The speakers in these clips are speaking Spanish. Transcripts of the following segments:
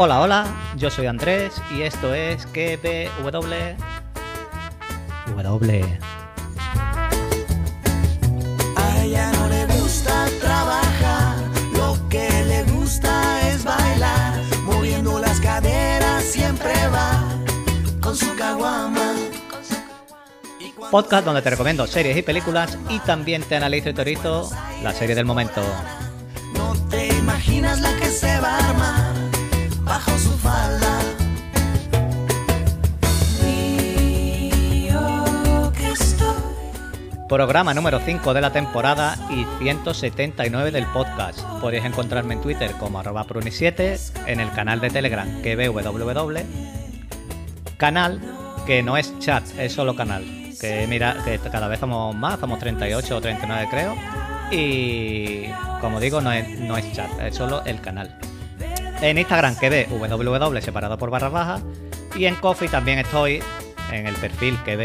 Hola, hola, yo soy Andrés y esto es KBW. W. A ella no le gusta trabajar, lo que le gusta es bailar, moviendo las caderas siempre va con su caguama. Podcast donde te recomiendo series y películas y también te analizo y teorizo la serie del momento. No te imaginas la bajo su falda. Programa número 5 de la temporada y 179 del podcast. Podéis encontrarme en Twitter como arroba pruni7, en el canal de Telegram que www. Canal que no es chat, es solo canal. Que mira, que cada vez somos más, somos 38 o 39 creo. Y como digo, no es, no es chat, es solo el canal. En Instagram que www separado por barra baja. Y en Coffee también estoy en el perfil que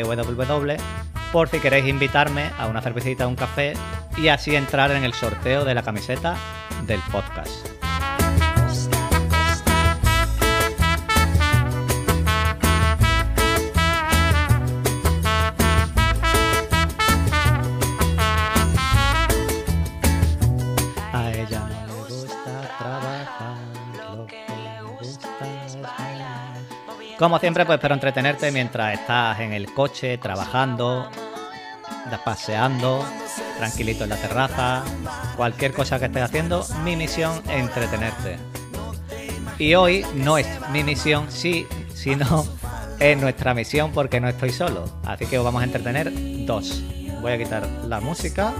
por si queréis invitarme a una cervecita o un café y así entrar en el sorteo de la camiseta del podcast. Como siempre, pues espero entretenerte mientras estás en el coche, trabajando, paseando, tranquilito en la terraza, cualquier cosa que estés haciendo, mi misión es entretenerte. Y hoy no es mi misión, sí, sino es nuestra misión porque no estoy solo. Así que os vamos a entretener dos. Voy a quitar la música.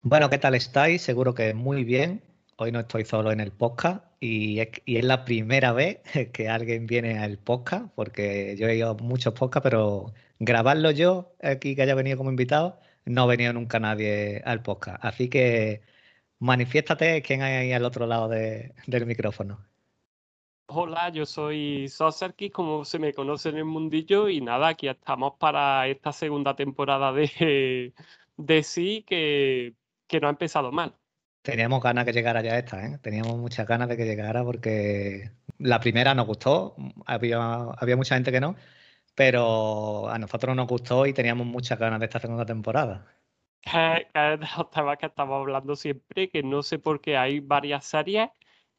Bueno, ¿qué tal estáis? Seguro que muy bien. Hoy no estoy solo en el podcast y es, la primera vez que alguien viene al podcast, porque yo he ido a muchos podcasts, pero grabarlo yo aquí que haya venido como invitado, no ha venido nunca nadie al podcast. Así que manifiéstate quién hay ahí al otro lado de- del micrófono. Hola, yo soy Soserki, como se me conoce en el mundillo, y nada, aquí estamos para esta segunda temporada de, de Sí, que, que no ha empezado mal. Teníamos ganas que llegara ya esta, ¿eh? Teníamos muchas ganas de que llegara porque la primera nos gustó, había, había mucha gente que no, pero a nosotros nos gustó y teníamos muchas ganas de esta segunda temporada. Que, que es de los temas que estamos hablando siempre, que no sé por qué hay varias series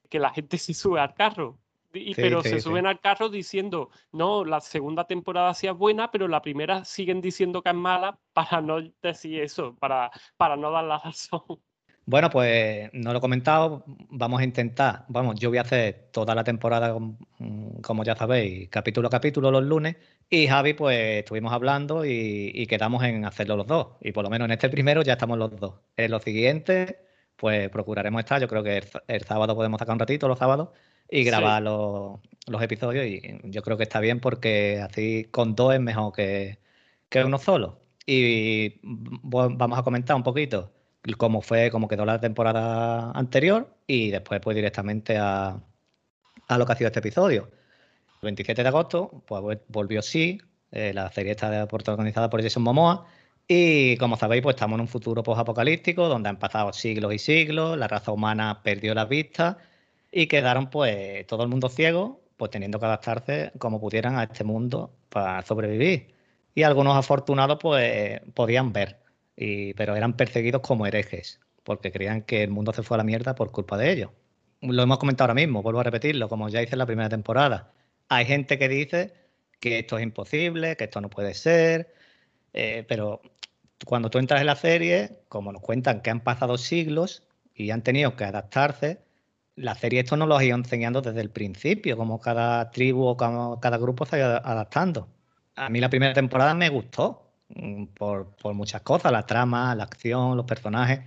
que la gente se sube al carro. Y, Sí, pero sí, se sí. suben al carro diciendo, no, la segunda temporada sí es buena, pero la primera siguen diciendo que es mala para no decir eso, para, para no dar la razón. Bueno, pues no lo he comentado, vamos a intentar, vamos, yo voy a hacer toda la temporada, mm, como ya sabéis, capítulo a capítulo los lunes, y Javi, pues estuvimos hablando y, y quedamos en hacerlo los dos, y por lo menos en este primero ya estamos los dos. En los siguientes, pues procuraremos estar, yo creo que el, sábado podemos sacar un ratito, los sábados, y Sí. grabar los, los episodios, y yo creo que está bien porque así con dos es mejor que, que uno solo. Y mm, vamos a comentar un poquito cómo fue, cómo quedó la temporada anterior y después pues directamente a, a lo que ha sido este episodio. El 27 de agosto pues vol- volvió Sí, eh, la serie está protagonizada por Jason Momoa y como sabéis pues estamos en un futuro post-apocalíptico donde han pasado siglos y siglos, la raza humana perdió las vistas y quedaron pues todo el mundo ciego pues teniendo que adaptarse como pudieran a este mundo para sobrevivir. Y algunos afortunados pues podían ver pero eran perseguidos como herejes, porque creían que el mundo se fue a la mierda por culpa de ellos. Lo hemos comentado ahora mismo, vuelvo a repetirlo, como ya hice en la primera temporada. Hay gente que dice que esto es imposible, que esto no puede ser, eh, pero cuando tú entras en la serie, como nos cuentan que han pasado siglos y han tenido que adaptarse, la serie esto nos lo ha ido enseñando desde el principio, como cada tribu o cada, cada grupo se ha ido adaptando. A mí la primera temporada me gustó por, por muchas cosas, la trama, la acción, los personajes,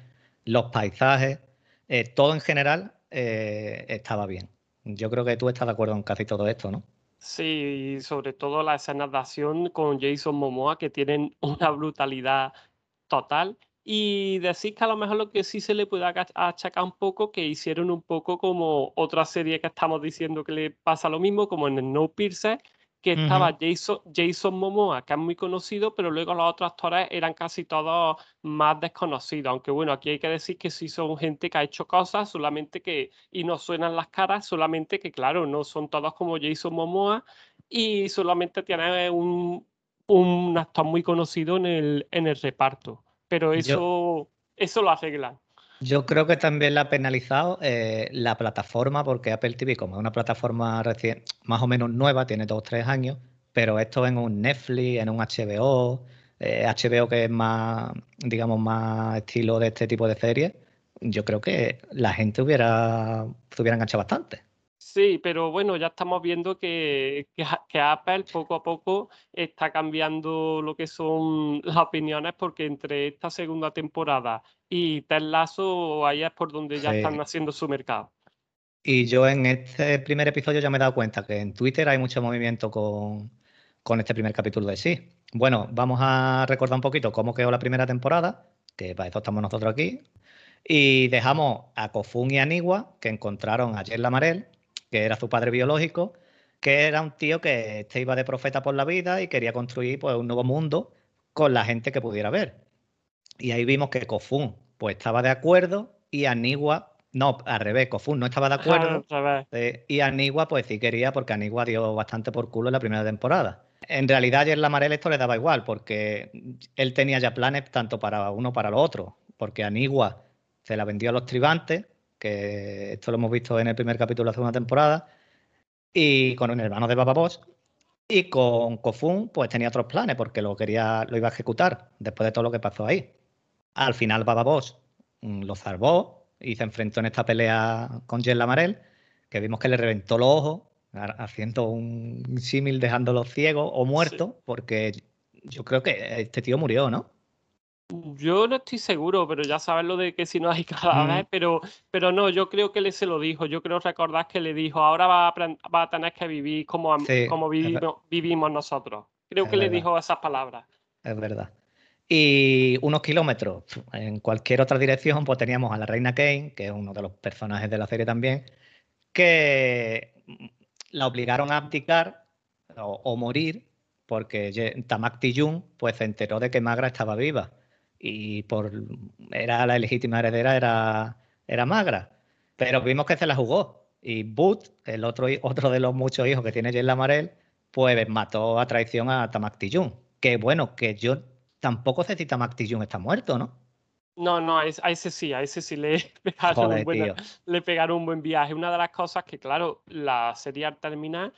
los paisajes, eh, todo en general eh, estaba bien. Yo creo que tú estás de acuerdo en casi todo esto, ¿no? Sí, sobre todo las escenas de acción con Jason Momoa que tienen una brutalidad total. Y decir que a lo mejor lo que sí se le puede aca- achacar un poco, que hicieron un poco como otra serie que estamos diciendo que le pasa lo mismo, como en Snowpiercer, que estaba Jason, Jason Momoa, que es muy conocido, pero luego los otros actores eran casi todos más desconocidos. Aunque bueno, aquí hay que decir que sí son gente que ha hecho cosas, solamente que, y no suenan las caras, solamente que claro, no son todos como Jason Momoa y solamente tiene un, un actor muy conocido en el, en el reparto. Pero eso, eso lo arreglan. Yo creo que también la ha penalizado eh, la plataforma, porque Apple TV, como es una plataforma recién, más o menos nueva, tiene dos o tres años, pero esto en un Netflix, en un HBO, HBO eh, que es más, digamos, más estilo de este tipo de series, yo creo que la gente hubiera, se hubiera enganchado bastante. Sí, pero bueno, ya estamos viendo que, que, Apple poco a poco está cambiando lo que son las opiniones porque entre esta segunda temporada y Ted Lasso, ahí es por donde ya están haciendo su mercado. Y yo en este primer episodio ya me he dado cuenta que en Twitter hay mucho movimiento con, con este primer capítulo de sí. Bueno, vamos a recordar un poquito cómo quedó la primera temporada, que para eso estamos nosotros aquí. Y dejamos a Kofun y a Niwa, que encontraron a Jen Lamarel, que era su padre biológico, que era un tío que este iba de profeta por la vida y quería construir pues, un nuevo mundo con la gente que pudiera ver. Y ahí vimos que Kofun pues estaba de acuerdo y Anigua, no, al revés, Kofun no estaba de acuerdo. Eh, y Anigua pues sí quería porque Anigua dio bastante por culo en la primera temporada. En realidad ayer la Marel esto le daba igual porque él tenía ya planes tanto para uno para lo otro, porque Anigua se la vendió a los tribantes que esto lo hemos visto en el primer capítulo de la segunda temporada, y con el hermano de Baba Boss. Y con Kofun, pues tenía otros planes porque lo quería, lo iba a ejecutar después de todo lo que pasó ahí. Al final, Baba Boss mm, lo salvó y se enfrentó en esta pelea con Jen Lamarel, que vimos que le reventó los ojos, haciendo un símil dejándolo ciego o muerto, porque yo creo que este tío murió, ¿no? Yo no estoy seguro, pero ya sabes lo de que si no hay cada vez, pero, pero no, yo creo que le se lo dijo. Yo creo recordar que le dijo, ahora va a, va a tener que vivir como, como vivimos, vivimos nosotros. Creo que le dijo esas palabras. Es verdad. Y unos kilómetros en cualquier otra dirección, pues teníamos a la reina Kane, que es uno de los personajes de la serie también, que la obligaron a abdicar o, morir porque Tamak Tijun pues se enteró de que Magra estaba viva y por era la legítima heredera era, era Magra. Pero vimos que se la jugó. Y Boot, el otro, otro de los muchos hijos que tiene Jen Lamarel, pues mató a traición a Tamak Tijun. Que bueno, que yo tampoco sé si Tamak Tijun está muerto, ¿no? No, no, a ese sí, a ese sí le pegaron, un buen, le pegaron un buen viaje. Una de las cosas que, claro, la serie al terminar,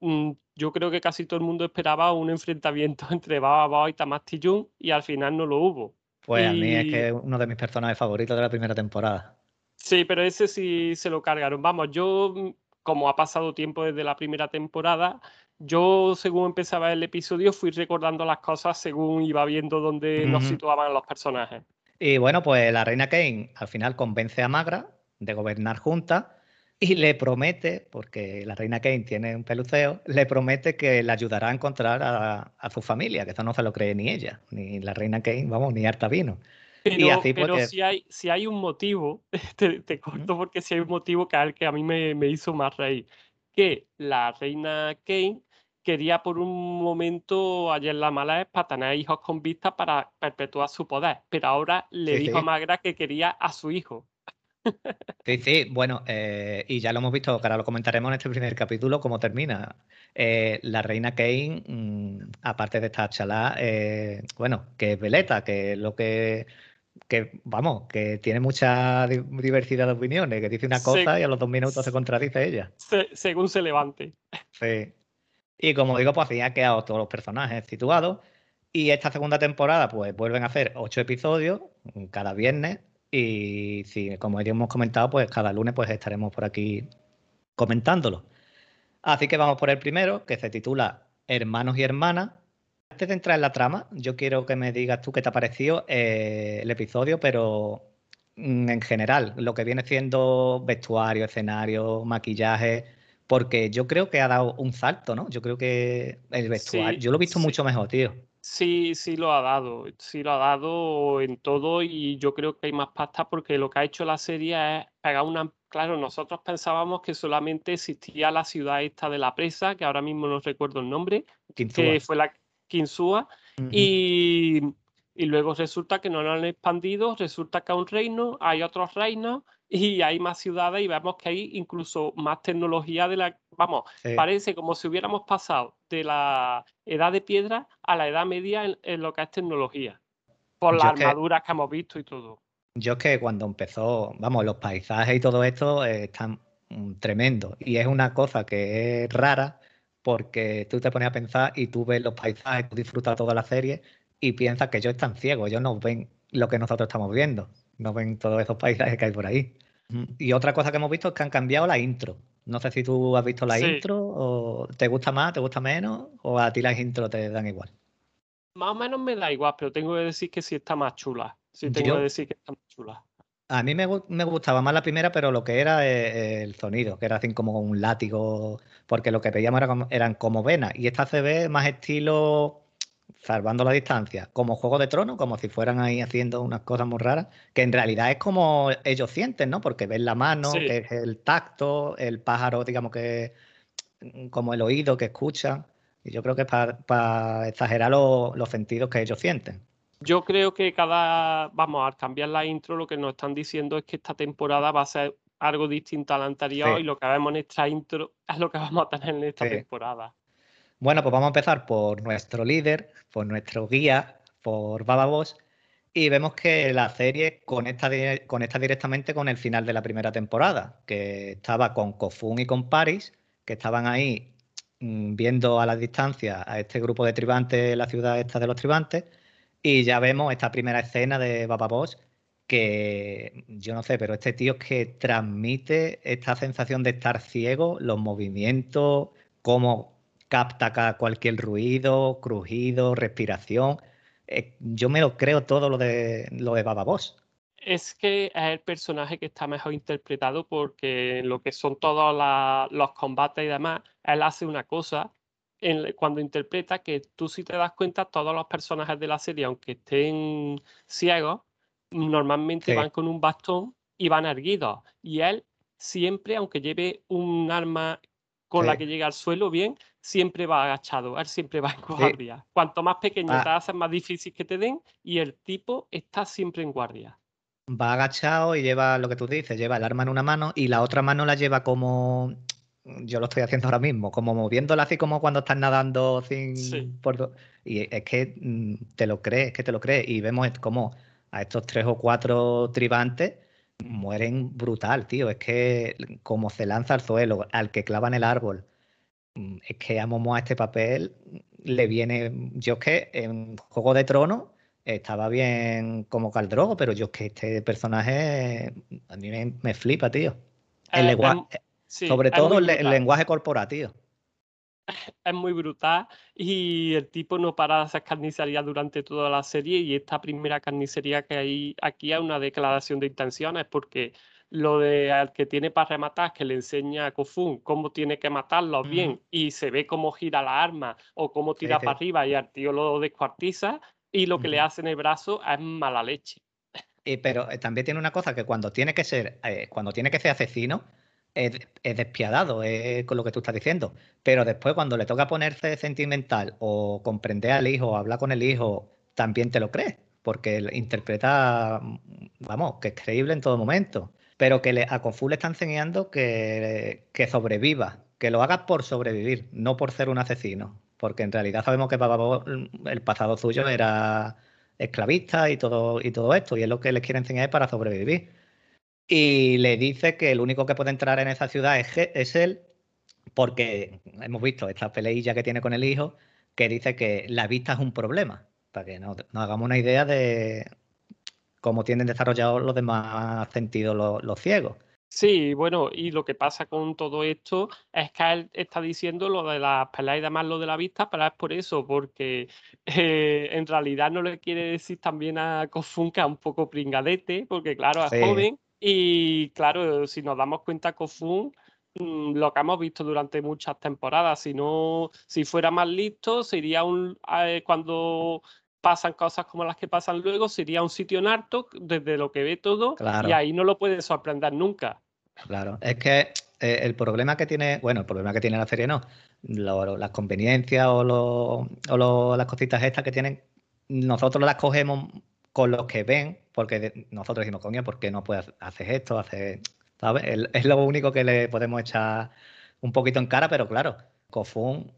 mm, yo creo que casi todo el mundo esperaba un enfrentamiento entre Baba Bao y Tamak Tijun y al final no lo hubo. Pues a mí es que es uno de mis personajes favoritos de la primera temporada. Sí, pero ese sí se lo cargaron. Vamos, yo, como ha pasado tiempo desde la primera temporada, yo según empezaba el episodio fui recordando las cosas según iba viendo dónde nos situaban los personajes. Y bueno, pues la reina Kane al final convence a Magra de gobernar juntas y le promete, porque la reina Kane tiene un peluceo, le promete que le ayudará a encontrar a, su familia, que eso no se lo cree ni ella, ni la reina Kane, vamos, ni harta vino. Pero, y así pero si, hay, si hay un motivo, te, corto porque si hay un motivo que, que a mí me, me hizo más reír, que la reina Kane quería por un momento ayer la mala es para tener hijos con vista para perpetuar su poder, pero ahora le dijo a Magra que quería a su hijo. Sí, sí, bueno, eh, y ya lo hemos visto, que ahora lo comentaremos en este primer capítulo, cómo termina. Eh, la reina Kane, mm, aparte de esta chalá, eh, bueno, que es veleta, que es lo que, que, vamos, que tiene mucha diversidad de opiniones, que dice una cosa y a los dos minutos se contradice ella. según se levante. Sí. Y como digo, pues así han quedado todos los personajes situados. Y esta segunda temporada, pues vuelven a hacer ocho episodios cada viernes y si, como ya hemos comentado, pues cada lunes pues estaremos por aquí comentándolo. Así que vamos por el primero, que se titula Hermanos y Hermanas. Antes de entrar en la trama, yo quiero que me digas tú qué te ha parecido eh, el episodio, pero mm, en general, lo que viene siendo vestuario, escenario, maquillaje, porque yo creo que ha dado un salto, ¿no? Yo creo que el vestuario, yo lo he visto mucho mejor, tío. Sí, sí lo ha dado, sí lo ha dado en todo y yo creo que hay más pasta porque lo que ha hecho la serie es pegar una... Claro, nosotros pensábamos que solamente existía la ciudad esta de la presa, que ahora mismo no recuerdo el nombre, que fue la Kinsua, y, y luego resulta que no lo han expandido, resulta que hay un reino, hay otros reinos y hay más ciudades y vemos que hay incluso más tecnología de la... Vamos, parece como si hubiéramos pasado de la edad de piedra a la edad media en, lo que es tecnología, por las armaduras que, hemos visto y todo. Yo es que cuando empezó, vamos, los paisajes y todo esto eh, están mm, tremendos y es una cosa que es rara porque tú te pones a pensar y tú ves los paisajes, tú disfrutas toda la serie y piensas que ellos están ciegos, ellos no ven lo que nosotros estamos viendo no ven todos esos paisajes que hay por ahí. Y otra cosa que hemos visto es que han cambiado la intro. No sé si tú has visto la intro o te gusta más, te gusta menos o a ti las intros te dan igual. Más o menos me da igual, pero tengo que decir que sí está más chula. Sí tengo que decir que está más chula. A mí me, gustaba más la primera, pero lo que era eh, el sonido, que era así como un látigo, porque lo que veíamos eran como venas. Y esta se ve más estilo salvando la distancia, como Juego de Tronos, como si fueran ahí haciendo unas cosas muy raras, que en realidad es como ellos sienten, ¿no? Porque ven la mano, que es el tacto, el pájaro, digamos que mm, como el oído que escuchan. Y yo creo que es para, exagerar los sentidos que ellos sienten. Yo creo que cada, vamos, al cambiar la intro, lo que nos están diciendo es que esta temporada va a ser algo distinto a la anterior y lo que vemos en esta intro es lo que vamos a tener en esta temporada. Bueno, pues vamos a empezar por nuestro líder, por nuestro guía, por Baba Boss, y vemos que la serie conecta, directamente con el final de la primera temporada, que estaba con Kofun y con Paris, que estaban ahí mm, viendo a la distancia a este grupo de tribantes, la ciudad esta de los tribantes, y ya vemos esta primera escena de Baba Boss, que yo no sé, pero este tío es que transmite esta sensación de estar ciego, los movimientos, cómo capta cualquier ruido, crujido, respiración. Eh, yo me lo creo todo lo de lo de Baba Boss. Es que es el personaje que está mejor interpretado porque lo que son todos los combates y demás, él hace una cosa cuando interpreta que tú si te das cuenta, todos los personajes de la serie, aunque estén ciegos, normalmente van con un bastón y van erguidos. Y él siempre, aunque lleve un arma con la que llega al suelo bien, siempre va agachado, él siempre va en guardia. Cuanto más pequeño ah. te haces, más difícil que te den y el tipo está siempre en guardia. Va agachado y lleva lo que tú dices, lleva el arma en una mano y la otra mano la lleva como yo lo estoy haciendo ahora mismo, como moviéndola así como cuando estás nadando sin y es que mm, te lo crees, es que te lo crees y vemos como a estos tres o cuatro tribantes mueren brutal, tío, es que como se lanza al suelo, al que clavan el árbol, es que a Momo a este papel le viene. Yo es que en Juego de Tronos estaba bien como Caldrogo, pero yo es que este personaje a mí me, flipa, tío. El eh, lenguaje, sobre todo el, lenguaje corporativo. Es muy brutal y el tipo no para de hacer carnicería durante toda la serie y esta primera carnicería que hay aquí es una declaración de intenciones porque lo de al que tiene para rematar, que le enseña a Kofun cómo tiene que matarlo bien y se ve cómo gira la arma o cómo tira para arriba y al tío lo descuartiza y lo que le hace en el brazo es mala leche. pero eh, también tiene una cosa que cuando tiene que ser, eh, cuando tiene que ser asesino, es, despiadado, es con lo que tú estás diciendo. Pero después, cuando le toca ponerse sentimental o comprender al hijo hablar con el hijo, también te lo crees, porque interpreta, mm, vamos, que es creíble en todo momento pero que le, a Kofu le está enseñando que, sobreviva, que lo haga por sobrevivir, no por ser un asesino, porque en realidad sabemos que Bababo, el pasado suyo era esclavista y todo, y todo esto, y es lo que les quiere enseñar para sobrevivir. Y le dice que el único que puede entrar en esa ciudad es, es él, porque hemos visto esta peleilla que tiene con el hijo, que dice que la vista es un problema, para que nos hagamos una idea de, cómo tienen desarrollados los demás sentidos los, ciegos. Sí, bueno, y lo que pasa con todo esto es que él está diciendo lo de las peleas y demás, lo de la vista, pero es por eso, porque eh, en realidad no le quiere decir también a Kofun que es un poco pringadete, porque claro, es joven y claro, si nos damos cuenta, Kofun mm, lo que hemos visto durante muchas temporadas. Si no, si fuera más listo, sería un eh, cuando pasan cosas como las que pasan luego, sería un sitio en harto desde lo que ve todo y ahí no lo puede sorprender nunca. Claro, es que eh, el problema que tiene, bueno, el problema que tiene la serie no, las conveniencias o, o las cositas estas que tienen, nosotros las cogemos con los que ven, porque nosotros decimos, coño, ¿por qué no puedes hacer esto? Hacer, ¿sabes? Es lo único que le podemos echar un poquito en cara, pero claro, Kofun,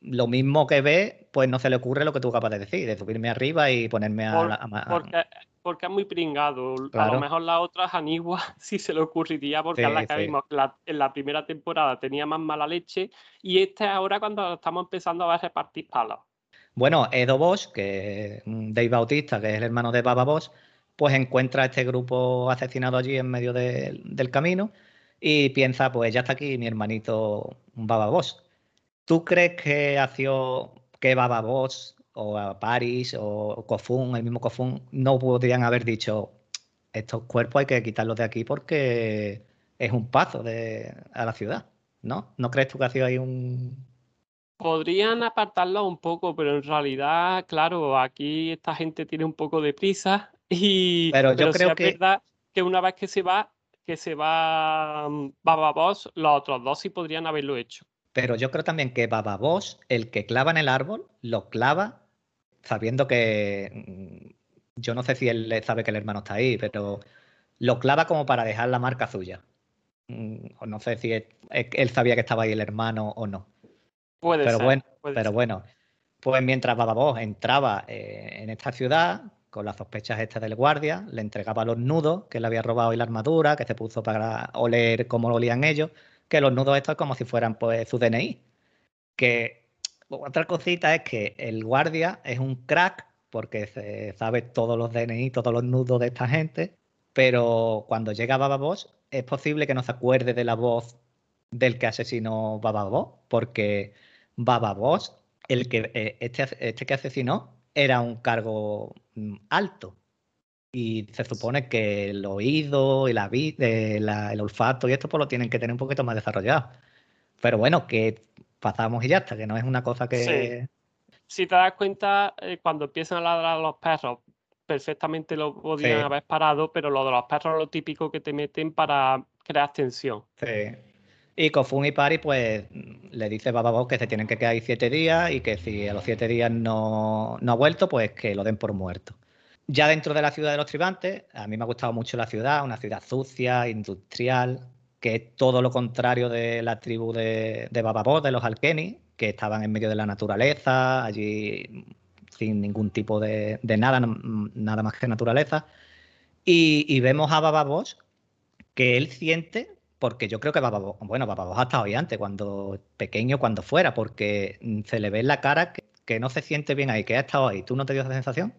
lo mismo que ve, pues no se le ocurre lo que tú acabas de decir, de subirme arriba y ponerme a, porque, porque, es muy pringado. A lo mejor la otra Anigua sí se le ocurriría, porque es la que vimos en la primera temporada tenía más mala leche, y este es ahora cuando estamos empezando a ver repartir palos. Bueno, Edo Bosch, que Dave Bautista, que es el hermano de Baba Bosch, pues encuentra a este grupo asesinado allí en medio del camino y piensa, pues ya está aquí mi hermanito Baba Bosch. ¿Tú crees que ha sido que Baba Bosch o Paris o Kofun, el mismo Kofun, no podrían haber dicho estos cuerpos hay que quitarlos de aquí porque es un paso de, a la ciudad, ¿no? ¿No crees tú que ha sido ahí un, Podrían apartarlo un poco, pero en realidad, claro, aquí esta gente tiene un poco de prisa y pero yo creo que... es verdad que una vez que se va, que se va mm, Baba Boss, los otros dos sí podrían haberlo hecho. Pero yo creo también que Baba Boss, el que clava en el árbol, lo clava sabiendo que mm, yo no sé si él sabe que el hermano está ahí, pero lo clava como para dejar la marca suya. Mm, no sé si él sabía que estaba ahí el hermano o no pero Bueno, pero bueno, pues mientras Bababos entraba eh, en esta ciudad, con las sospechas estas del guardia, le entregaba los nudos que le había robado y la armadura, que se puso para oler cómo lo olían ellos, que los nudos estos es como si fueran pues su DNI. Que otra cosita es que el guardia es un crack porque se sabe todos los DNI, todos los nudos de esta gente, pero cuando llega Bababos es posible que no se acuerde de la voz del que asesinó Bababos, porque Baba Boss, el que, eh, este, este que asesinó, era un cargo mm, alto. Y se supone que el oído y la, eh, el olfato y esto pues lo tienen que tener un poquito más desarrollado. Pero bueno, que pasamos y ya está, que no es una cosa que... Si te das cuenta, eh, cuando empiezan a ladrar los perros, perfectamente lo podrían haber parado, pero lo de los perros es lo típico que te meten para crear tensión. Sí. Y Kofun y Pari, pues le dice Bababos que se tienen que quedar ahí siete días y que si a los siete días no, ha vuelto, pues que lo den por muerto. Ya dentro de la ciudad de los tribantes, a mí me ha gustado mucho la ciudad, una ciudad sucia, industrial, que es todo lo contrario de la tribu de, de Bababos, de los Alkeni, que estaban en medio de la naturaleza, allí sin ningún tipo de, nada, nada más que naturaleza. Y, y vemos a Bababos que él siente porque yo creo que Bababos, bueno, Bababos ha estado ahí antes, cuando pequeño, cuando fuera, porque mm, se le ve en la cara que, no se siente bien ahí, que ha estado ahí. ¿Tú no te dio esa sensación?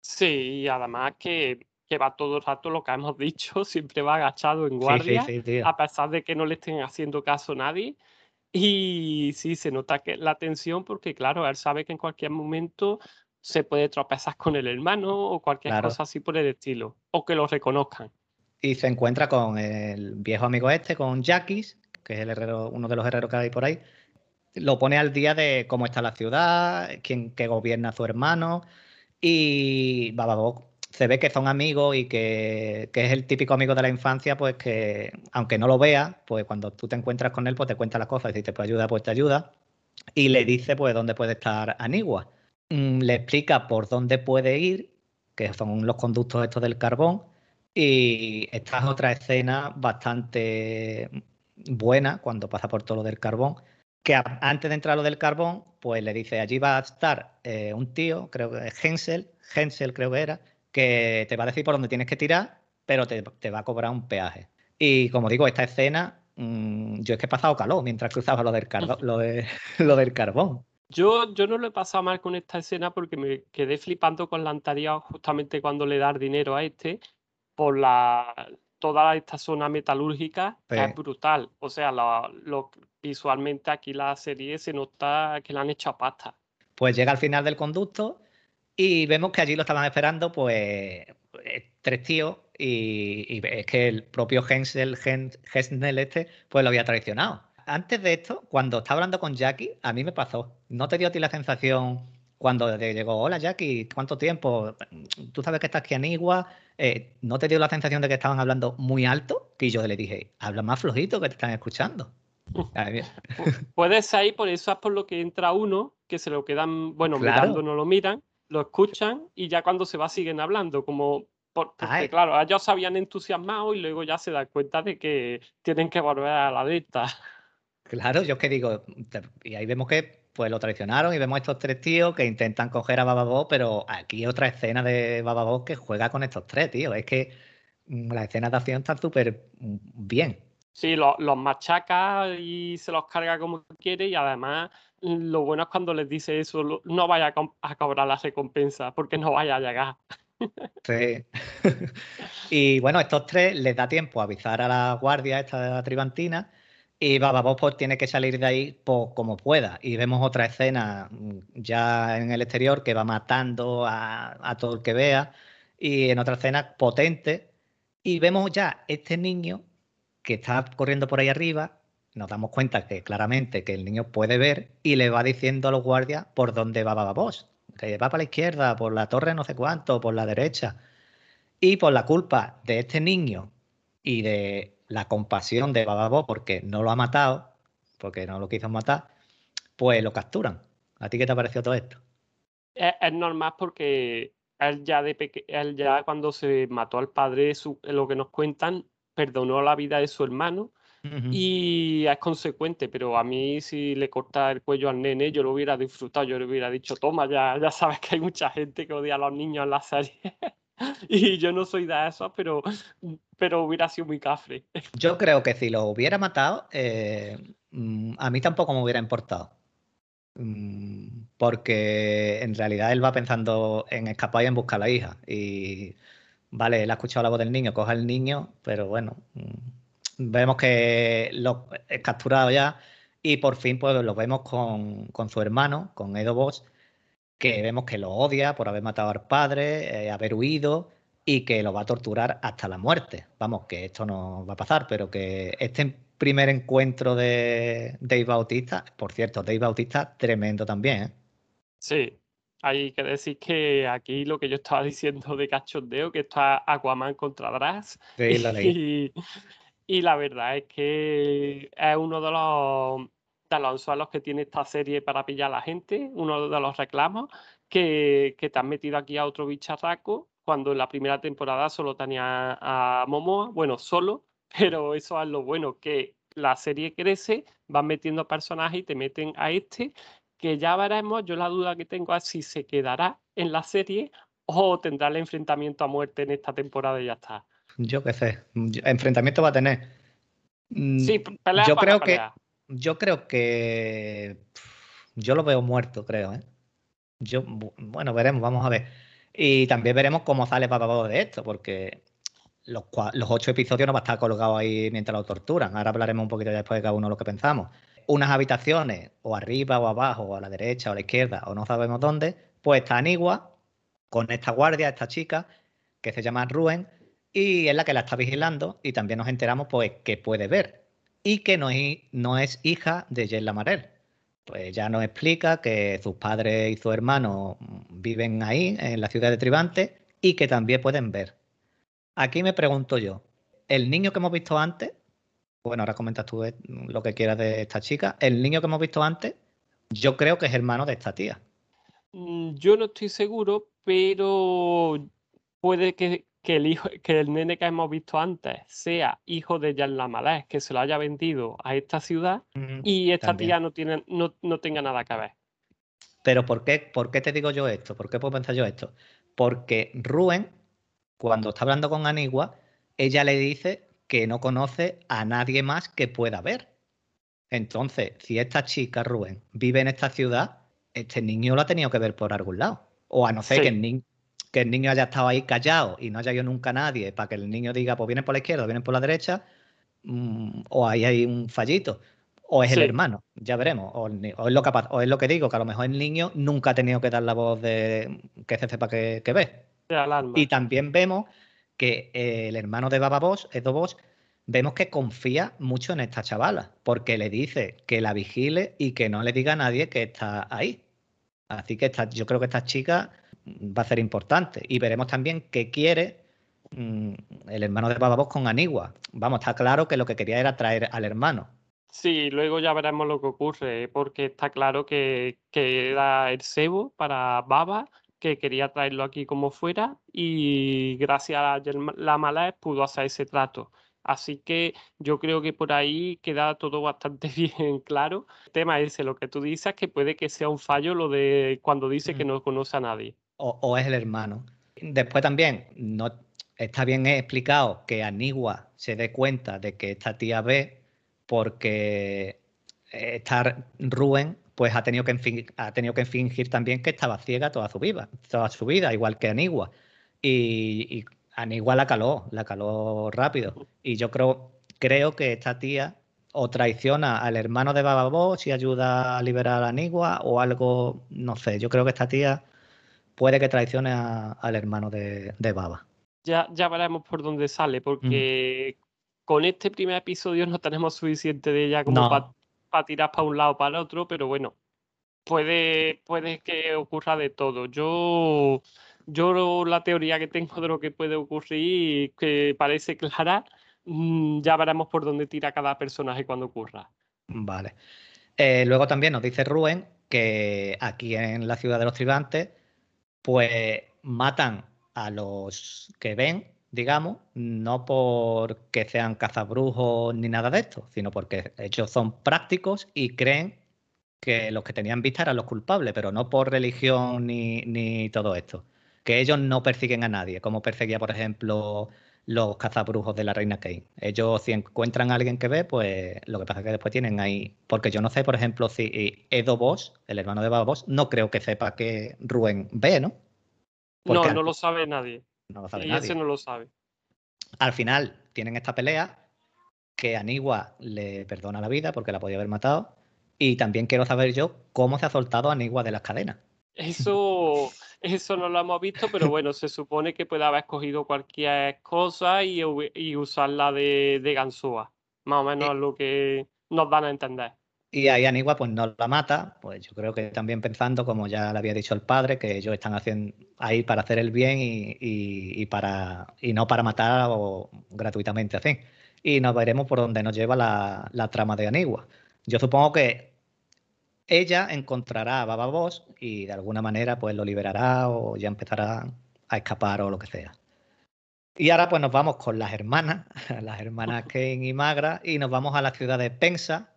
Sí, y además que, va todo el rato lo que hemos dicho, siempre va agachado en guardia, a pesar de que no le estén haciendo caso a nadie. Y sí, se nota que la tensión, porque claro, él sabe que en cualquier momento se puede tropezar con el hermano o cualquier cosa así por el estilo, o que lo reconozcan y se encuentra con el viejo amigo este, con Jackis, que es el herrero, uno de los herreros que hay por ahí. Lo pone al día de cómo está la ciudad, quién que gobierna a su hermano. Y se ve que son amigos y que, es el típico amigo de la infancia, pues que aunque no lo vea, pues cuando tú te encuentras con él, pues te cuenta las cosas y si te puede ayudar, pues te ayuda. Y le dice pues dónde puede estar Anigua. Mm, le explica por dónde puede ir, que son los conductos estos del carbón y esta es otra escena bastante buena cuando pasa por todo lo del carbón, que antes de entrar a lo del carbón, pues le dice, allí va a estar eh, un tío, creo que es Hensel, Hensel creo que era, que te va a decir por dónde tienes que tirar, pero te, va a cobrar un peaje. Y como digo, esta escena, mm, yo es que he pasado calor mientras cruzaba lo del, lo, lo del carbón. Yo, yo no lo he pasado mal con esta escena porque me quedé flipando con la anterior justamente cuando le da dinero a este por la, toda esta zona metalúrgica que es brutal. O sea, lo, visualmente aquí la serie se nota que la han hecho a pasta. Pues llega al final del conducto y vemos que allí lo estaban esperando, pues, eh, tres tíos y, y es que el propio Hensel, Hens- Hensel este, pues lo había traicionado. Antes de esto, cuando estaba hablando con Jackie, a mí me pasó. ¿No te dio a ti la sensación cuando te llegó, hola Jackie, ¿cuánto tiempo? Tú sabes que estás aquí en Igua. Eh, ¿No te dio la sensación de que estaban hablando muy alto? Que yo le dije, habla más flojito que te están escuchando. A mí- Puede ser ahí, por eso es por lo que entra uno, que se lo quedan, bueno, Claro. mirando no lo miran, lo escuchan y ya cuando se va siguen hablando, como por- porque Ay. claro, ellos se habían entusiasmado y luego ya se dan cuenta de que tienen que volver a la dicta. Claro, yo es que digo, y ahí vemos que pues lo traicionaron y vemos a estos tres tíos que intentan coger a Bababó, pero aquí otra escena de Bababó que juega con estos tres, tío. Es que mm, las escenas de acción están súper mm, bien. Sí, lo- los machaca y se los carga como quiere y además mm, lo bueno es cuando les dice eso, no vaya a, a cobrar la recompensa porque no vaya a llegar. Sí. y bueno, estos tres les da tiempo a avisar a la guardia esta de la tribantina y Bababó pues tiene que salir de ahí pues, como pueda. Y vemos otra escena mm, ya en el exterior que va matando a, todo el que vea y en otra escena potente y vemos ya este niño que está corriendo por ahí arriba. Nos damos cuenta que claramente que el niño puede ver y le va diciendo a los guardias por dónde va Bababós. Que va para la izquierda, por la torre no sé cuánto, por la derecha. Y por la culpa de este niño y de la compasión de Bababó porque no lo ha matado, porque no lo quiso matar, pues lo capturan. ¿A ti qué te ha parecido todo esto? Es, es normal porque él ya de peque- él ya cuando se mató al padre, su- lo que nos cuentan, perdonó la vida de su hermano y es consecuente, pero a mí si le corta el cuello al nene, yo lo hubiera disfrutado, yo le hubiera dicho, toma, ya, ya sabes que hay mucha gente que odia a los niños en la serie. Y yo no soy de esos, pero, pero hubiera sido muy cafre. Yo creo que si lo hubiera matado, eh, mm, a mí tampoco me hubiera importado. Mm, Porque en realidad él va pensando en escapar y en buscar a la hija. Y vale, él ha escuchado la voz del niño, coge al niño, pero bueno, mm, vemos que lo es capturado ya. Y por fin, pues lo vemos con, con su hermano, con Edo Bosch, que vemos que lo odia por haber matado al padre, eh, haber huido y que lo va a torturar hasta la muerte. Vamos, que esto no va a pasar, pero que este primer encuentro de Dave Bautista, por cierto, Dave Bautista, tremendo también, ¿eh? Sí, hay que decir que aquí lo que yo estaba diciendo de cachondeo, que esto es Aquaman contra Drax. Sí, lo leí. Y, y la verdad es que es uno de los, de los anzuelos que tiene esta serie para pillar a la gente, uno de los reclamos, que, que te han metido aquí a otro bicharraco, cuando en la primera temporada solo tenía a Momoa, bueno, solo, pero eso es lo bueno, que la serie crece, van metiendo personajes y te meten a este, que ya veremos, yo la duda que tengo es si se quedará en la serie o tendrá el enfrentamiento a muerte en esta temporada y ya está. Yo qué sé, enfrentamiento va a tener. Mm, Sí, pelea yo para creo que. Yo creo que yo lo veo muerto, creo, ¿eh? Yo, bu- bueno, veremos, vamos a ver. Y también veremos cómo sale Papá de esto, porque los ocho episodios no va a estar colgado ahí mientras lo torturan. Ahora hablaremos un poquito después de cada uno lo que pensamos. Unas habitaciones, o arriba o abajo, o a la derecha o a la izquierda, o no sabemos dónde, pues está Anigua con esta guardia, esta chica, que se llama Ruen, y es la que la está vigilando, y también nos enteramos pues que puede ver, y que no es, hija de Jen Lamarel. Pues ya nos explica que sus padres y su hermano viven ahí, en la ciudad de Tribante, y que también pueden ver. Aquí me pregunto yo, el niño que hemos visto antes, bueno, ahora comentas tú eh, lo que quieras de esta chica, el niño que hemos visto antes, yo creo que es hermano de esta tía. Mm, Yo no estoy seguro, pero puede que, que el hijo, que el nene que hemos visto antes sea hijo de Jan Lamalés, que se lo haya vendido a esta ciudad y esta También. tía no tiene, no, no tenga nada que ver. Pero ¿por qué, ¿por qué te digo yo esto? ¿Por qué puedo pensar yo esto? Porque Ruen, cuando está hablando con Anigua, ella le dice que no conoce a nadie más que pueda ver. Entonces, si esta chica, Ruen, vive en esta ciudad, este niño lo ha tenido que ver por algún lado. O a no ser Sí. que, el ni- que el niño haya estado ahí callado y no haya ido nunca nadie para que el niño diga, pues vienen por la izquierda, vienen por la derecha, mm, o ahí hay un fallito. O es el hermano, ya veremos. O, el o es lo capaz, o es lo que digo, que a lo mejor el niño nunca ha tenido que dar la voz de que se sepa que, que ve. Y también vemos que el hermano de Baba Boss, Edo Boss, vemos que confía mucho en esta chavala, porque le dice que la vigile y que no le diga a nadie que está ahí. Así que esta, yo creo que esta chica va a ser importante. Y veremos también qué quiere mm, el hermano de Bababos con Anigua. Vamos, está claro que lo que quería era traer al hermano. Sí, luego ya veremos lo que ocurre, porque está claro que, que era el cebo para Baba, que quería traerlo aquí como fuera, y gracias a la mala pudo hacer ese trato. Así que yo creo que por ahí queda todo bastante bien claro. El tema es lo que tú dices, que puede que sea un fallo lo de cuando dice que no conoce a nadie. O, es el hermano. Después también no está bien explicado que Anigua se dé cuenta de que esta tía ve porque estar Rubén pues ha tenido, que ha tenido que fingir también que estaba ciega toda su vida, toda su vida igual que Anigua. y Anigua la caló, la caló rápido. Y yo creo, creo que esta tía o traiciona al hermano de Baba y ayuda a liberar a Anigua o algo, no sé. Yo creo que esta tía puede que traicione al hermano de, Baba. Ya, ya veremos por dónde sale, porque con este primer episodio no tenemos suficiente de ella como para tirar para un lado o para el otro, pero bueno, puede, puede que ocurra de todo. Yo yo la teoría que tengo de lo que puede ocurrir, que parece clara, mm, ya veremos por dónde tira cada personaje cuando ocurra. Vale. Eh, luego también nos dice Rubén que aquí en la ciudad de los tribantes, pues matan a los que ven, digamos, no porque sean cazabrujos ni nada de esto, sino porque ellos son prácticos y creen que los que tenían vista eran los culpables, pero no por religión ni, ni todo esto. Que ellos no persiguen a nadie, como perseguía, por ejemplo, los cazabrujos de la reina Kane. Ellos, si encuentran a alguien que ve, pues lo que pasa es que después tienen ahí. Porque yo no sé, por ejemplo, si Edo Boss, el hermano de Baba Boss, no creo que sepa que Rubén ve, ¿no? no, no lo sabe nadie. No lo sabe y ese no lo sabe. Al final tienen esta pelea que Anigua le perdona la vida porque la podía haber matado. Y también quiero saber yo cómo se ha soltado Anigua de las cadenas. Eso, eso no lo hemos visto, pero bueno, se supone que puede haber escogido cualquier cosa y, usarla de, de ganzúa. Más o menos lo que nos dan a entender. Y ahí Anigua pues no la mata, pues yo creo que también pensando, como ya le había dicho el padre, que ellos están haciendo ahí para hacer el bien y, para y no para matar o gratuitamente así. Y nos veremos por dónde nos lleva la, la trama de Anigua. Yo supongo que ella encontrará a Baba Boss y de alguna manera pues lo liberará o ya empezará a escapar o lo que sea. Y ahora pues nos vamos con las hermanas, las hermanas Kane y Magra, y nos vamos a la ciudad de Pensa.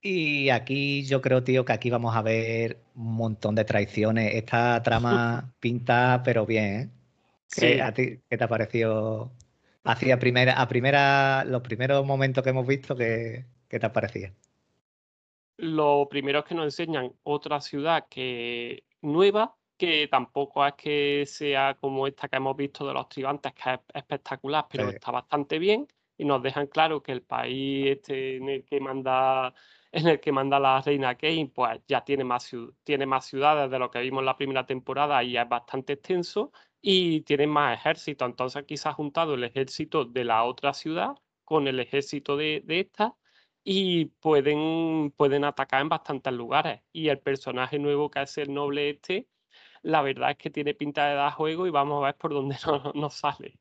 Y aquí yo creo, tío, que aquí vamos a ver un montón de traiciones. Esta trama pinta, pero bien, ¿eh? ¿A ti qué te ha parecido? Hacia primera, a primera, los primeros momentos que hemos visto, ¿qué, qué te ha parecido? Lo primero es que nos enseñan otra ciudad que nueva, que tampoco es que sea como esta que hemos visto de los tribantes, que es espectacular, pero está bastante bien. Y nos dejan claro que el país este en el que manda en el que manda la reina Kane, pues ya tiene más, tiene más ciudades de lo que vimos en la primera temporada y es bastante extenso y tiene más ejército. Entonces quizás juntado el ejército de la otra ciudad con el ejército de, de esta y pueden, pueden atacar en bastantes lugares. Y el personaje nuevo que es el noble este, la verdad es que tiene pinta de dar juego y vamos a ver por dónde nos, sale.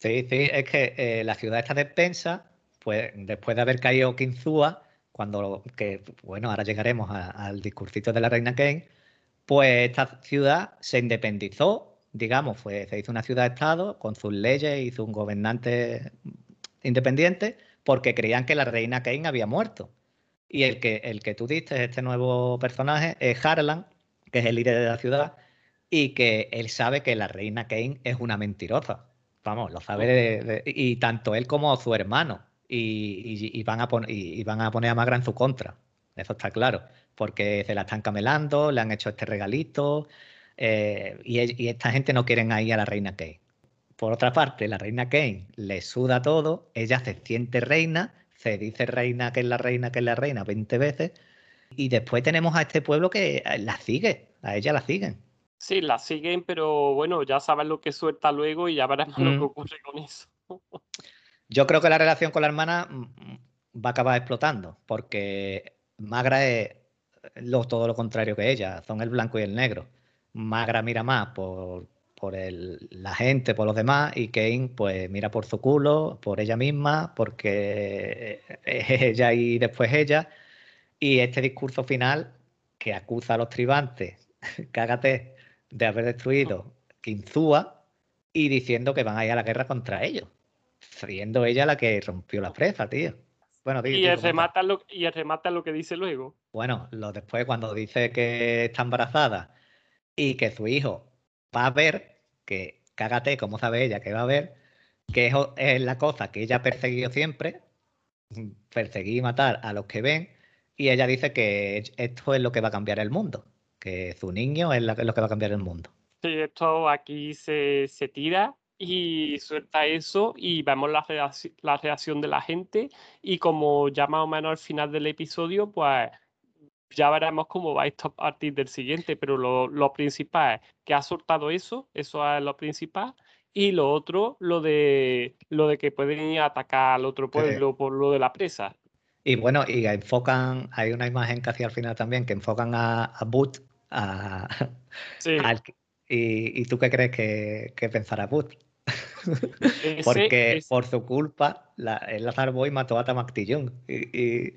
Sí, sí, es que eh, la ciudad está despensa, pues después de haber caído Kinzúa, cuando, que bueno, ahora llegaremos al discursito de la reina Kane, pues esta ciudad se independizó, digamos, fue, se hizo una ciudad-estado con sus leyes, hizo un gobernante independiente porque creían que la reina Kane había muerto. Y el que, el que tú diste, este nuevo personaje, es Harlan, que es el líder de la ciudad, y que él sabe que la reina Kane es una mentirosa. Vamos, lo sabe, y tanto él como su hermano. Y, van a y, van a poner a Magra en su contra. Eso está claro. Porque se la están camelando, le han hecho este regalito. Eh, y, y, esta gente no quieren ahí a la reina Kane. Por otra parte, la reina Kane le suda todo, ella se siente reina, se dice reina que es la reina que es la reina 20 veces, y después tenemos a este pueblo que eh, la sigue, a ella la siguen. Sí, la siguen, pero bueno, ya saben lo que suelta luego y ya veremos lo que Mm. ocurre con eso. Yo creo que la relación con la hermana mm, mm, va a acabar explotando, porque Magra es lo- todo lo contrario que ella, son el blanco y el negro. Magra mira más por, por el- la gente, por los demás, y Kane pues mira por su culo, por ella misma, porque es ella y después ella. Y este discurso final que acusa a los tribantes, cágate, de haber destruido Kinzúa y diciendo que van a ir a la guerra contra ellos, siendo ella la que rompió la presa, tío. Bueno, di- Y el, comenta. remata lo, y el remata lo que dice luego. Bueno, lo después cuando dice que está embarazada y que su hijo va a ver, que cágate, como sabe ella que va a ver, que es la cosa que ella ha perseguido siempre, perseguir y matar a los que ven, y ella dice que esto es lo que va a cambiar el mundo, que su niño es lo que va a cambiar el mundo. Sí, esto aquí se, se tira y suelta eso y vemos la, la reacción de la gente y como ya más o menos al final del episodio, pues ya veremos cómo va esto a partir del siguiente, pero lo, lo principal es que ha soltado eso, eso es lo principal, y lo otro, lo de lo de que pueden atacar al otro pueblo por lo de la presa. Y bueno, y enfocan, hay una imagen casi al final también, que enfocan a, a Boot, a, Sí, al- y, y tú qué crees que, que pensará Boot? ese Porque por su culpa, la, él la salvó y mató a Tamactillón. ¿Y, y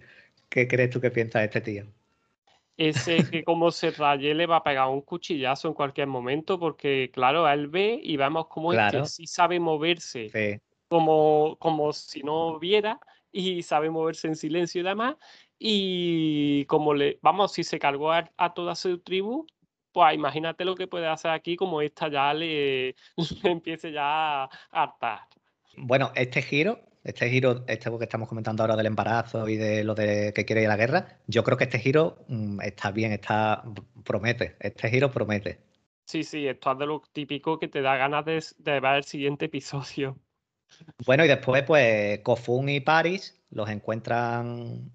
qué crees tú que piensa este tío? Ese que como se raye le va a pegar un cuchillazo en cualquier momento, porque claro, él ve y vemos cómo Claro. este sí sabe moverse Sí, como, como si no viera y sabe moverse en silencio y demás. Y como le, vamos, si se cargó a, a toda su tribu, pues imagínate lo que puede hacer aquí, como esta ya le, le empiece ya a hartar. Bueno, este giro, este giro, este que estamos comentando ahora del embarazo y de lo de que quiere ir a la guerra, yo creo que este giro mm, está bien, está promete. Este giro promete. Sí, sí, esto es de lo típico que te da ganas de, ver el siguiente episodio. Bueno, y después, pues, Kofun y Paris los encuentran.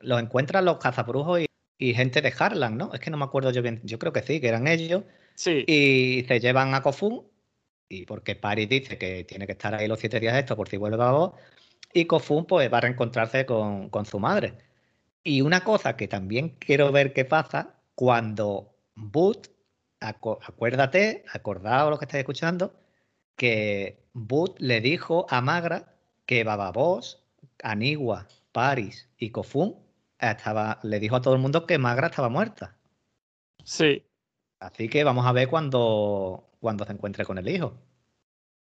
Los encuentran los cazabrujos y, y gente de Harlan, ¿no? Es que no me acuerdo yo bien. Yo creo que sí, que eran ellos. Sí, Y se llevan a Kofun. Y porque Paris dice que tiene que estar ahí los siete días esto por si vuelve a vos. Y Kofun, pues, va a reencontrarse con, con su madre. Y una cosa que también quiero ver qué pasa cuando Boot, aco- acuérdate, acordaos lo que estáis escuchando, que Boot le dijo a Magra que Bababos, Anigua, Paris y Kofun estaba, le dijo a todo el mundo que Magra estaba muerta. sí. Así que vamos a ver cuando, cuando se encuentre con el hijo.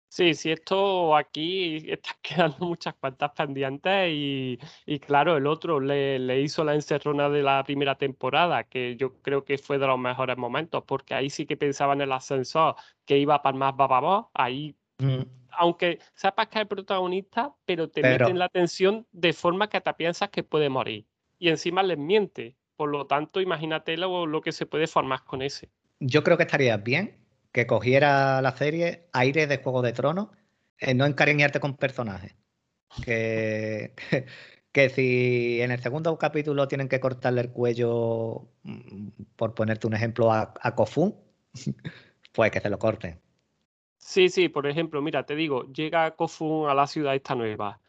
Sí, sí, esto aquí está quedando muchas cuantas pendientes y, y claro, el otro le, le hizo la encerrona de la primera temporada, que yo creo que fue de los mejores momentos, porque ahí sí que pensaba en el ascensor que iba para más bababos, ahí, Mm, aunque sepas que es el protagonista, pero te Pero- meten la tensión de forma que te piensas que puede morir. Y encima les miente. Por lo tanto, imagínate lo, lo que se puede formar con ese. Yo creo que estaría bien que cogiera la serie aire de Juego de Tronos, eh, no encariñarte con personajes. Que, que si en el segundo capítulo tienen que cortarle el cuello, mm, por ponerte un ejemplo, a, a Kofun, pues que se lo corten. Sí, sí, por ejemplo, mira, te digo, llega Kofun a la ciudad esta nueva.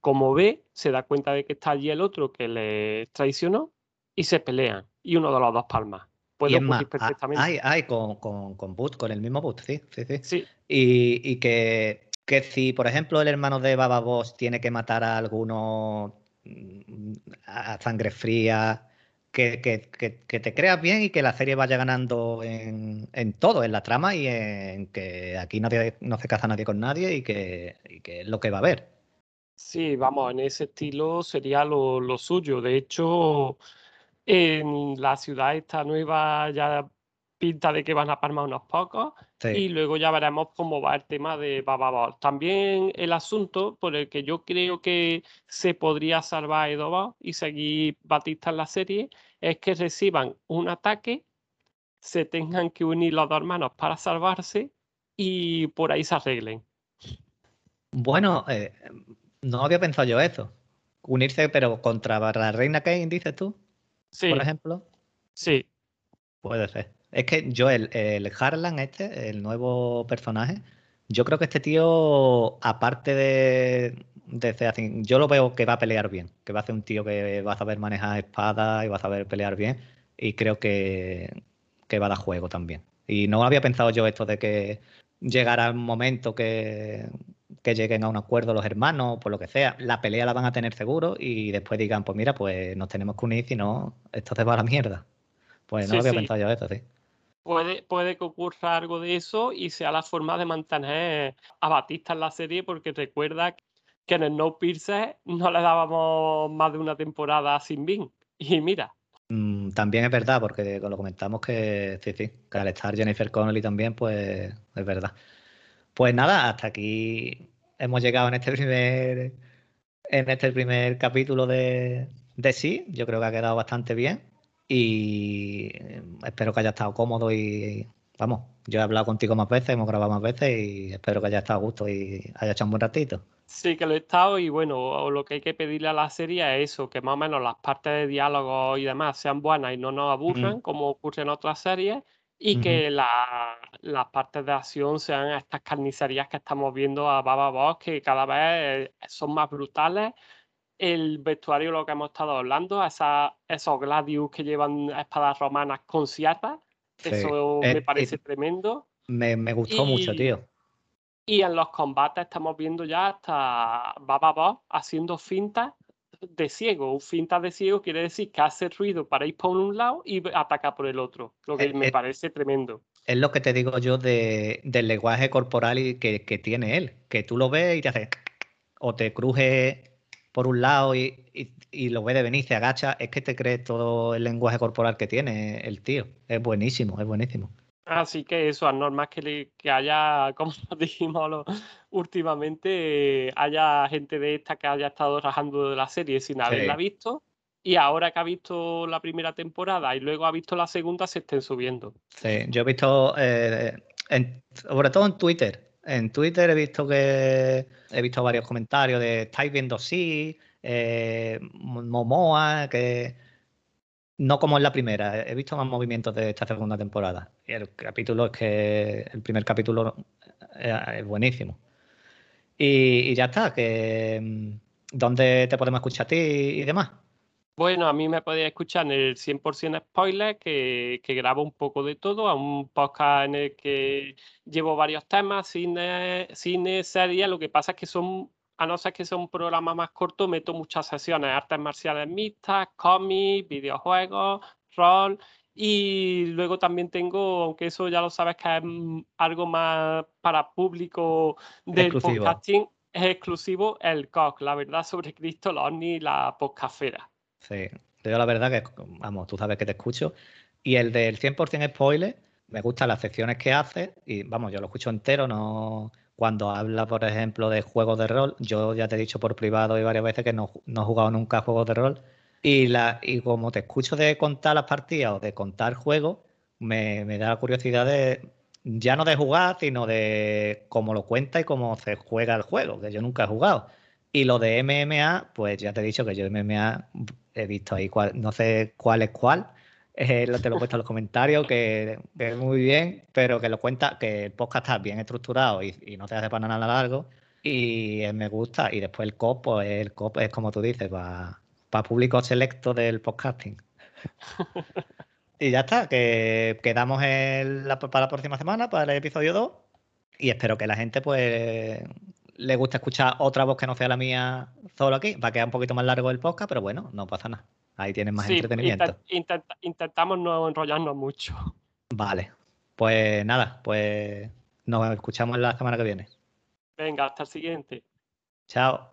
Como ve, se da cuenta de que está allí el otro que le traicionó y se pelean. Y uno de los dos palmas. Ocurrir ah, perfectamente. ay, ay, con, con, con Boot, con el mismo Boot, sí, sí, sí. Sí, Y, y que, que si, por ejemplo, el hermano de Baba Boss tiene que matar a alguno mm, a sangre fría, que, que- que- que te creas bien y que la serie vaya ganando en, en todo, en la trama y en que aquí nadie, no se casa nadie con nadie y que, y que es lo que va a haber. sí, vamos, en ese estilo sería lo, lo suyo. De hecho, en la ciudad esta nueva ya pinta de que van a palmar unos pocos. Sí. Y luego ya veremos cómo va el tema de Bababos. También el asunto por el que yo creo que se podría salvar a y seguir Batista en la serie es que reciban un ataque, se tengan que unir los dos hermanos para salvarse y por ahí se arreglen. Bueno, eh, no había pensado yo eso. Unirse, pero contra la reina Kane, dices tú, Sí, por ejemplo. sí. Puede ser. Es que yo, el, el Harlan este, el nuevo personaje, yo creo que este tío, aparte de, de ser así, yo lo veo que va a pelear bien, que va a ser un tío que va a saber manejar espadas y va a saber pelear bien, y creo que, que va a dar juego también. Y no había pensado yo esto de que llegara un momento que, que lleguen a un acuerdo los hermanos, por lo que sea. La pelea la van a tener seguro y después digan, pues mira, pues nos tenemos que unir, si no, esto se va a la mierda. Pues no Sí, había sí. pensado yo esto, sí. Puede, puede que ocurra algo de eso y sea la forma de mantener a Batista en la serie, porque recuerda que en el No Pierce no le dábamos más de una temporada sin Bean. Y mira, Mm, también es verdad, porque lo comentamos que sí, sí, que al estar Jennifer Connelly también, pues es verdad. Pues nada, hasta aquí hemos llegado en este primer, en este primer capítulo de, de sí. Yo creo que ha quedado bastante bien y eh, espero que haya estado cómodo y vamos, yo he hablado contigo más veces, hemos grabado más veces y espero que haya estado a gusto y haya echado un buen ratito. sí que lo he estado y bueno, lo que hay que pedirle a la serie es eso, que más o menos las partes de diálogo y demás sean buenas y no nos aburran, como ocurre en otras series, y que la- las partes de acción sean estas carnicerías que estamos viendo a Baba Boss, que cada vez eh, son más brutales. El vestuario, lo que hemos estado hablando, esa- esos gladius que llevan espadas romanas con sierras, Sí. eso Eh, me eh, parece tremendo. me, me gustó mucho, tío. Y en los combates estamos viendo ya hasta Baba Boss haciendo fintas de ciego. Un finta de ciego quiere decir que hace ruido para ir por un lado y ataca por el otro, lo que Eh, me eh, parece tremendo. Es lo que te digo yo de, del lenguaje corporal y que, que tiene él, que tú lo ves y te hace o te cruje por un lado y, y- y lo ves de venir, se agacha, es que te crees todo el lenguaje corporal que tiene el tío. Es buenísimo, es buenísimo. Así que eso, es normal que, le- que haya, como dijimos lo- últimamente, haya gente de esta que haya estado rajando de la serie sin haberla Sí. visto. Y ahora que ha visto la primera temporada y luego ha visto la segunda, se estén subiendo. Sí, yo he visto, eh, en- sobre todo en Twitter. En Twitter he visto que he visto varios comentarios de estáis viendo sí, eh, Momoa, que no como en la primera. He visto más movimientos de esta segunda temporada. Y el capítulo es que el primer capítulo eh, es buenísimo. Y, ya está, mm, ¿dónde te podemos escuchar a ti y demás? Bueno, a mí me podéis escuchar en el 100% spoiler, que, que grabo un poco de todo, a un podcast en el que llevo varios temas, cine, cine, series. Lo que pasa es que son, a no ser que sea un programa más corto, meto muchas sesiones, artes marciales mixtas, cómics, videojuegos, rol. Y luego también tengo, aunque eso ya lo sabes que es mm, algo más para público del Exclusivo. podcasting, es exclusivo el COC, la verdad sobre Cristo, los ovnis y la podcastfera. Sí, yo la verdad que, vamos, tú sabes que te escucho. Y el del 100% spoiler, me gustan las secciones que hace y, vamos, yo lo escucho entero, no... Cuando habla, por ejemplo, de juegos de rol, yo ya te he dicho por privado y varias veces que no, no he jugado nunca juegos de rol. Y, la, y como te escucho de contar las partidas o de contar juegos, me, me da la curiosidad de, ya no de jugar, sino de cómo lo cuenta y cómo se juega el juego, que yo nunca he jugado. Y lo de MMA, pues ya te he dicho que yo MMA he visto ahí, no sé cuál es cuál, eh, lo- te lo he puesto en los comentarios, que, que es muy bien, pero que lo cuenta, que el podcast está bien estructurado y, y no te hace para nada largo. Y eh, me gusta. Y después el COP, pues el COP es como tú dices, para público selecto del podcasting. Y ya está, que quedamos la- para la próxima semana, para el episodio 2. Y espero que la gente pues le guste escuchar otra voz que no sea la mía solo aquí. Va a quedar un poquito más largo el podcast, pero bueno, no pasa nada. Ahí tienes más Sí, entretenimiento. intent- intenta- intentamos no enrollarnos mucho. Vale. Pues nada, pues nos escuchamos la semana que viene. Venga, hasta el siguiente. Chao.